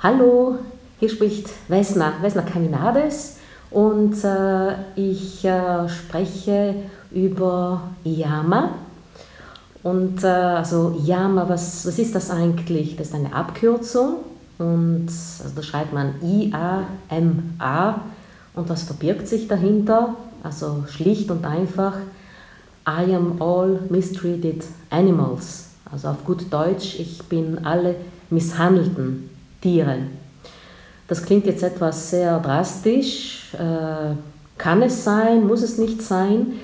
Hallo, hier spricht Vesna, Vesna Caminades und äh, ich äh, spreche über Yama. Und äh, also Yama, was, was ist das eigentlich? Das ist eine Abkürzung und also da schreibt man I-A-M-A und was verbirgt sich dahinter? Also schlicht und einfach, I am all mistreated animals. Also auf gut Deutsch, ich bin alle misshandelten Tiere. Das klingt jetzt etwas sehr drastisch. Äh, kann es sein, muss es nicht sein?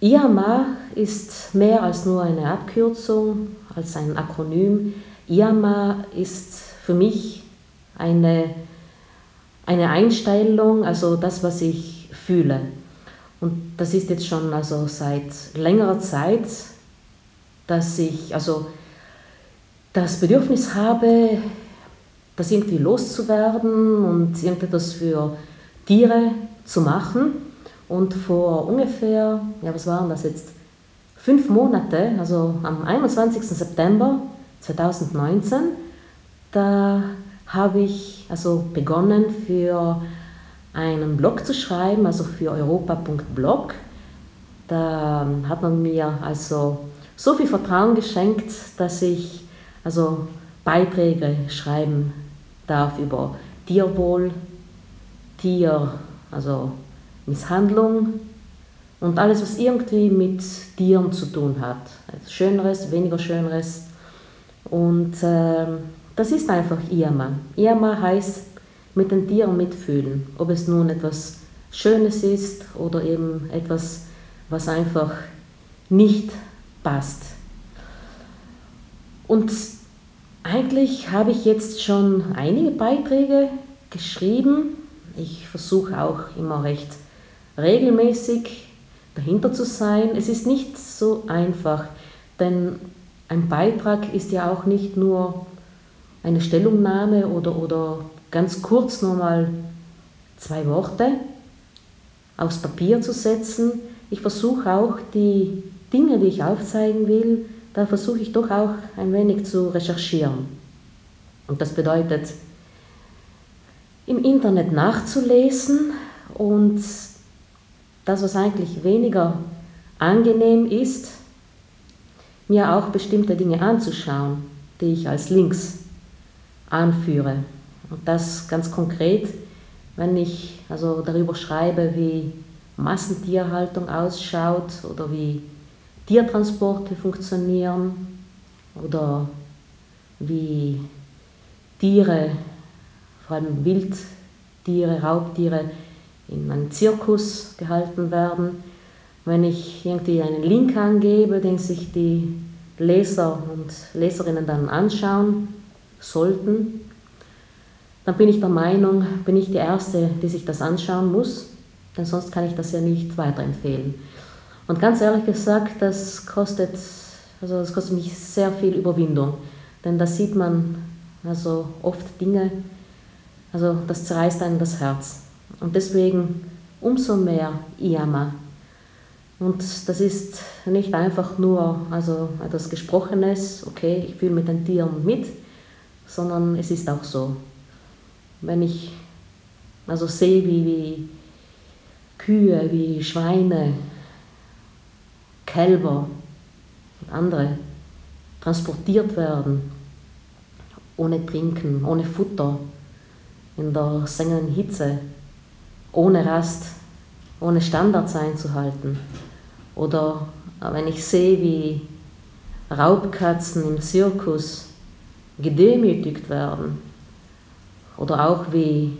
IAMA ist mehr als nur eine Abkürzung, als ein Akronym. IAMA ist für mich eine, eine Einstellung, also das, was ich fühle. Und das ist jetzt schon also seit längerer Zeit, dass ich also das Bedürfnis habe, das irgendwie loszuwerden und irgendetwas für Tiere zu machen. Und vor ungefähr, ja, was waren das jetzt? Fünf Monate, also am 21. September 2019, da habe ich also begonnen für einen Blog zu schreiben, also für europa.blog. Da hat man mir also so viel Vertrauen geschenkt, dass ich also Beiträge schreiben darf über Tierwohl, Tier, also Misshandlung und alles, was irgendwie mit Tieren zu tun hat. Also Schöneres, weniger Schöneres. Und äh, das ist einfach Irma. Irma heißt mit den Tieren mitfühlen, ob es nun etwas Schönes ist oder eben etwas, was einfach nicht passt. Und eigentlich habe ich jetzt schon einige Beiträge geschrieben. Ich versuche auch immer recht regelmäßig dahinter zu sein. Es ist nicht so einfach, denn ein Beitrag ist ja auch nicht nur eine Stellungnahme oder, oder ganz kurz nur mal zwei Worte aufs Papier zu setzen. Ich versuche auch die Dinge, die ich aufzeigen will, da versuche ich doch auch ein wenig zu recherchieren. Und das bedeutet, im Internet nachzulesen und das, was eigentlich weniger angenehm ist, mir auch bestimmte Dinge anzuschauen, die ich als Links anführe. Und das ganz konkret, wenn ich also darüber schreibe, wie Massentierhaltung ausschaut oder wie Tiertransporte funktionieren oder wie Tiere, vor allem Wildtiere, Raubtiere, in einem Zirkus gehalten werden. Wenn ich irgendwie einen Link angebe, den sich die Leser und Leserinnen dann anschauen sollten, dann bin ich der Meinung, bin ich die Erste, die sich das anschauen muss, denn sonst kann ich das ja nicht weiterempfehlen. Und ganz ehrlich gesagt, das kostet, also das kostet mich sehr viel Überwindung. Denn da sieht man also oft Dinge, also das zerreißt einem das Herz. Und deswegen umso mehr IAMA. Und das ist nicht einfach nur also etwas Gesprochenes, okay, ich fühle mit den Tieren mit, sondern es ist auch so. Wenn ich also sehe, wie, wie Kühe, wie Schweine, Kälber und andere transportiert werden, ohne Trinken, ohne Futter, in der sengenden Hitze, ohne Rast, ohne Standards einzuhalten. Oder wenn ich sehe, wie Raubkatzen im Zirkus gedemütigt werden, oder auch wie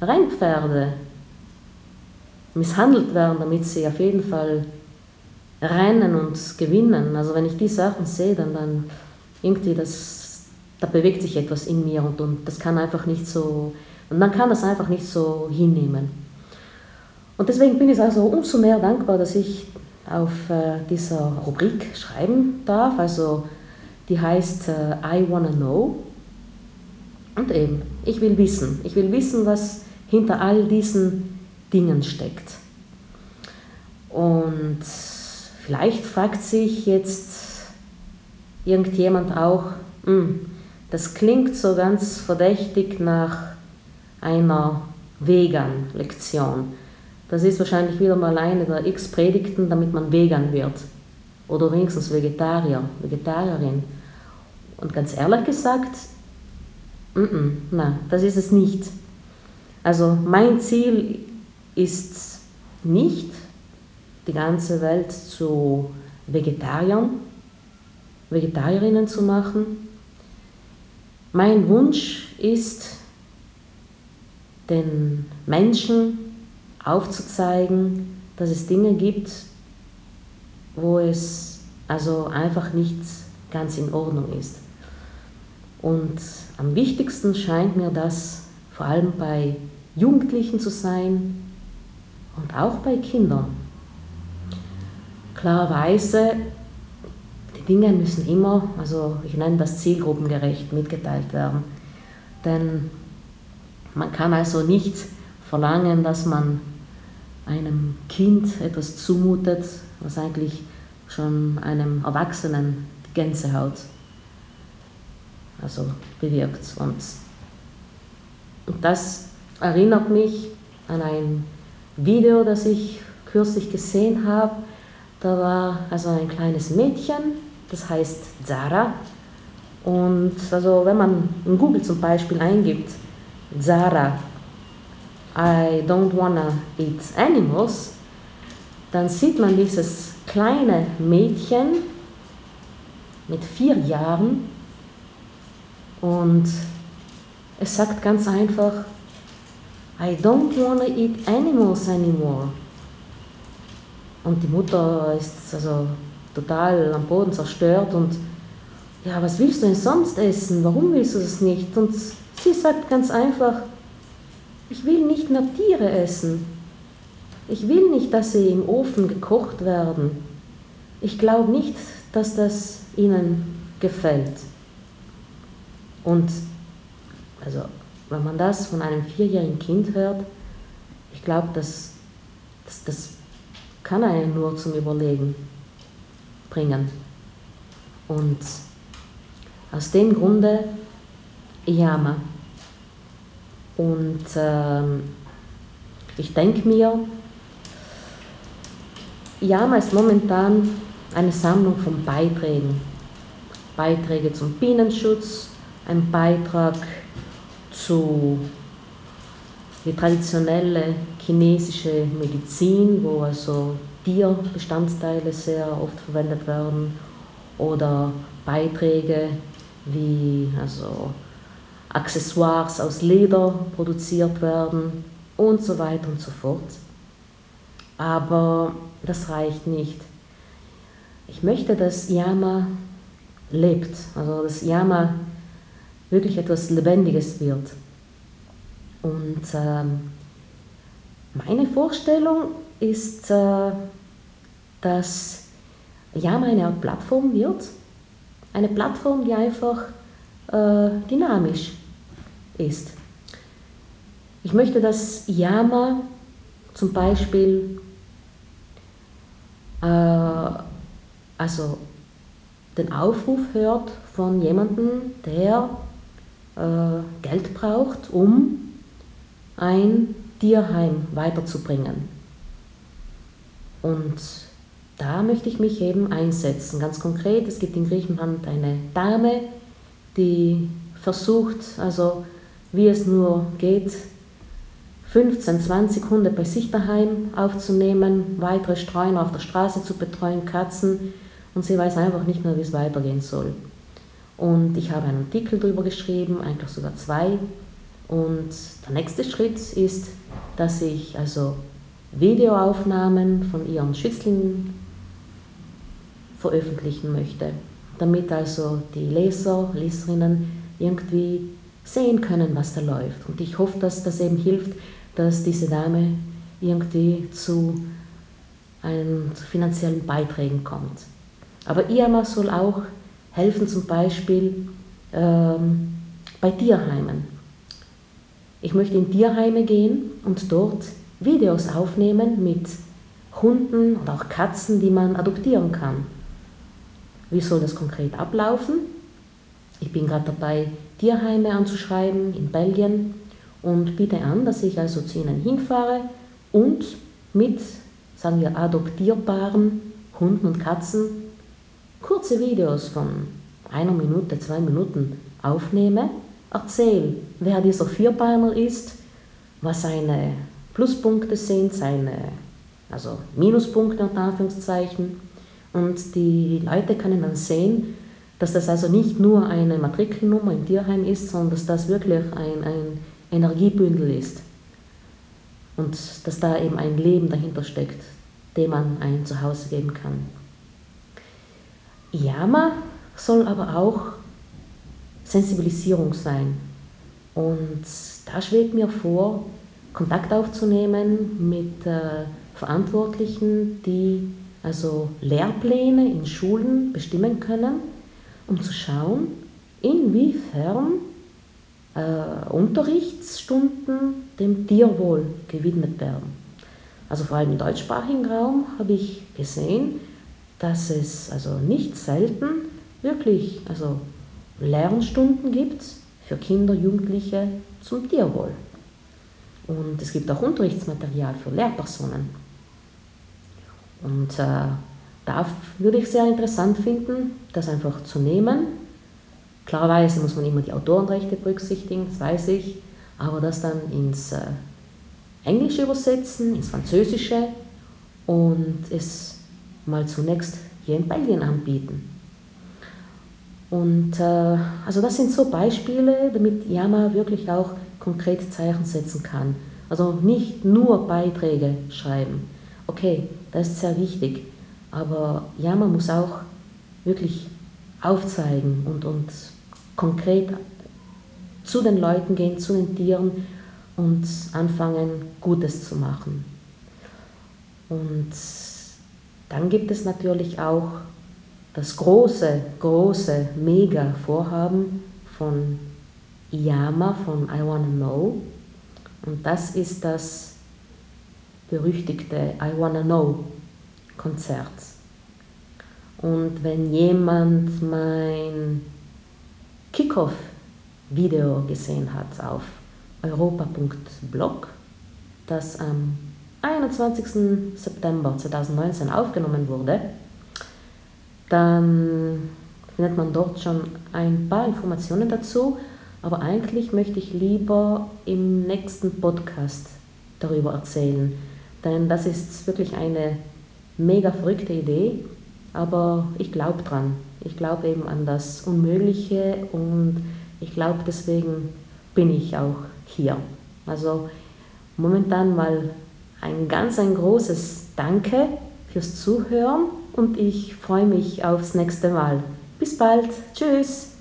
Rennpferde misshandelt werden, damit sie auf jeden Fall rennen und gewinnen. Also wenn ich die Sachen sehe, dann, dann irgendwie das, da bewegt sich etwas in mir und, und das kann einfach nicht so, und man kann das einfach nicht so hinnehmen. Und deswegen bin ich also umso mehr dankbar, dass ich auf äh, dieser Rubrik schreiben darf. Also die heißt äh, I Wanna Know. Und eben, ich will wissen. Ich will wissen, was hinter all diesen Dingen steckt. Und Vielleicht fragt sich jetzt irgendjemand auch, hm, das klingt so ganz verdächtig nach einer Vegan-Lektion. Das ist wahrscheinlich wieder mal eine der X-Predigten, damit man Vegan wird. Oder wenigstens Vegetarier, Vegetarierin. Und ganz ehrlich gesagt, nein, das ist es nicht. Also mein Ziel ist nicht, die ganze Welt zu Vegetariern, Vegetarierinnen zu machen. Mein Wunsch ist, den Menschen aufzuzeigen, dass es Dinge gibt, wo es also einfach nicht ganz in Ordnung ist. Und am wichtigsten scheint mir das vor allem bei Jugendlichen zu sein und auch bei Kindern. Klarerweise, die Dinge müssen immer, also ich nenne das zielgruppengerecht, mitgeteilt werden. Denn man kann also nicht verlangen, dass man einem Kind etwas zumutet, was eigentlich schon einem Erwachsenen die Gänsehaut also bewirkt. Und, und das erinnert mich an ein Video, das ich kürzlich gesehen habe. Da war also ein kleines Mädchen, das heißt Zara. Und also wenn man in Google zum Beispiel eingibt, Zara, I don't wanna eat animals, dann sieht man dieses kleine Mädchen mit vier Jahren und es sagt ganz einfach, I don't wanna eat animals anymore. Und die Mutter ist also total am Boden zerstört und ja, was willst du denn sonst essen? Warum willst du das nicht? Und sie sagt ganz einfach, ich will nicht mehr Tiere essen. Ich will nicht, dass sie im Ofen gekocht werden. Ich glaube nicht, dass das ihnen gefällt. Und also, wenn man das von einem vierjährigen Kind hört, ich glaube, das, das, das kann einen nur zum Überlegen bringen. Und aus dem Grunde Yama. Und ähm, ich denke mir, Yama ist momentan eine Sammlung von Beiträgen. Beiträge zum Bienenschutz, ein Beitrag zu die traditionelle chinesische Medizin, wo also Tierbestandteile sehr oft verwendet werden, oder Beiträge wie also Accessoires aus Leder produziert werden und so weiter und so fort. Aber das reicht nicht. Ich möchte, dass Yama lebt, also dass Yama wirklich etwas Lebendiges wird. Und ähm, meine Vorstellung ist, äh, dass Yama eine Art Plattform wird, eine Plattform, die einfach äh, dynamisch ist. Ich möchte, dass Yama zum Beispiel äh, also den Aufruf hört von jemandem, der Geld braucht, um ein Tierheim weiterzubringen. Und da möchte ich mich eben einsetzen. Ganz konkret, es gibt in Griechenland eine Dame, die versucht, also wie es nur geht, 15, 20 Hunde bei sich daheim aufzunehmen, weitere Streuner auf der Straße zu betreuen, Katzen und sie weiß einfach nicht mehr, wie es weitergehen soll. Und ich habe einen Artikel darüber geschrieben, eigentlich sogar zwei. Und der nächste Schritt ist, dass ich also Videoaufnahmen von ihren Schützlingen veröffentlichen möchte, damit also die Leser, Leserinnen irgendwie sehen können, was da läuft. Und ich hoffe, dass das eben hilft, dass diese Dame irgendwie zu, einen, zu finanziellen Beiträgen kommt. Aber IAMA soll auch helfen, zum Beispiel ähm, bei Tierheimen. Ich möchte in Tierheime gehen und dort Videos aufnehmen mit Hunden und auch Katzen, die man adoptieren kann. Wie soll das konkret ablaufen? ich bin gerade dabei, Tierheime anzuschreiben in Belgien und biete an, dass ich also zu ihnen hinfahre und mit, sagen wir, adoptierbaren Hunden und Katzen kurze Videos von einer Minute, zwei Minuten aufnehme, erzähle, wer dieser Vierbeiner ist, was seine Pluspunkte sind, seine also Minuspunkte unter Anführungszeichen. Und die Leute können dann sehen, dass das also nicht nur eine Matrikelnummer im Tierheim ist, sondern dass das wirklich ein, ein Energiebündel ist. Und dass da eben ein Leben dahinter steckt, dem man ein Zuhause geben kann. Yama soll aber auch Sensibilisierung sein. Und da schwebt mir vor, Kontakt aufzunehmen mit äh, Verantwortlichen, die also Lehrpläne in Schulen bestimmen können, um zu schauen, inwiefern äh, Unterrichtsstunden dem Tierwohl gewidmet werden. Also vor allem im deutschsprachigen Raum habe ich gesehen, dass es also nicht selten wirklich also Lernstunden gibt für Kinder, Jugendliche zum Tierwohl. Und es gibt auch Unterrichtsmaterial für Lehrpersonen. Und äh, da würde ich sehr interessant finden, das einfach zu nehmen. Klarerweise muss man immer die Autorenrechte berücksichtigen, das weiß ich, aber das dann ins äh, Englische übersetzen, ins Französische und es mal zunächst hier in Belgien anbieten. Und äh, also das sind so Beispiele, damit Yama wirklich auch konkret Zeichen setzen kann. Also nicht nur Beiträge schreiben. Okay, das ist sehr wichtig. Aber Yama muss auch wirklich aufzeigen und, und konkret zu den Leuten gehen, zu den Tieren und anfangen, Gutes zu machen. Und dann gibt es natürlich auch das große, große, mega Vorhaben von Iyama, von I Wanna Know. Und das ist das berüchtigte I Wanna Know Konzert. Und wenn jemand mein Kickoff-Video gesehen hat auf europa.blog, das am 21. September 2019 aufgenommen wurde, dann findet man dort schon ein paar Informationen dazu, aber eigentlich möchte ich lieber im nächsten Podcast darüber erzählen, denn das ist wirklich eine mega verrückte Idee, aber ich glaube dran. Ich glaube eben an das Unmögliche und ich glaube deswegen bin ich auch hier. Also momentan mal ein ganz ein großes Danke fürs Zuhören und ich freue mich aufs nächste Mal. Bis bald. Tschüss.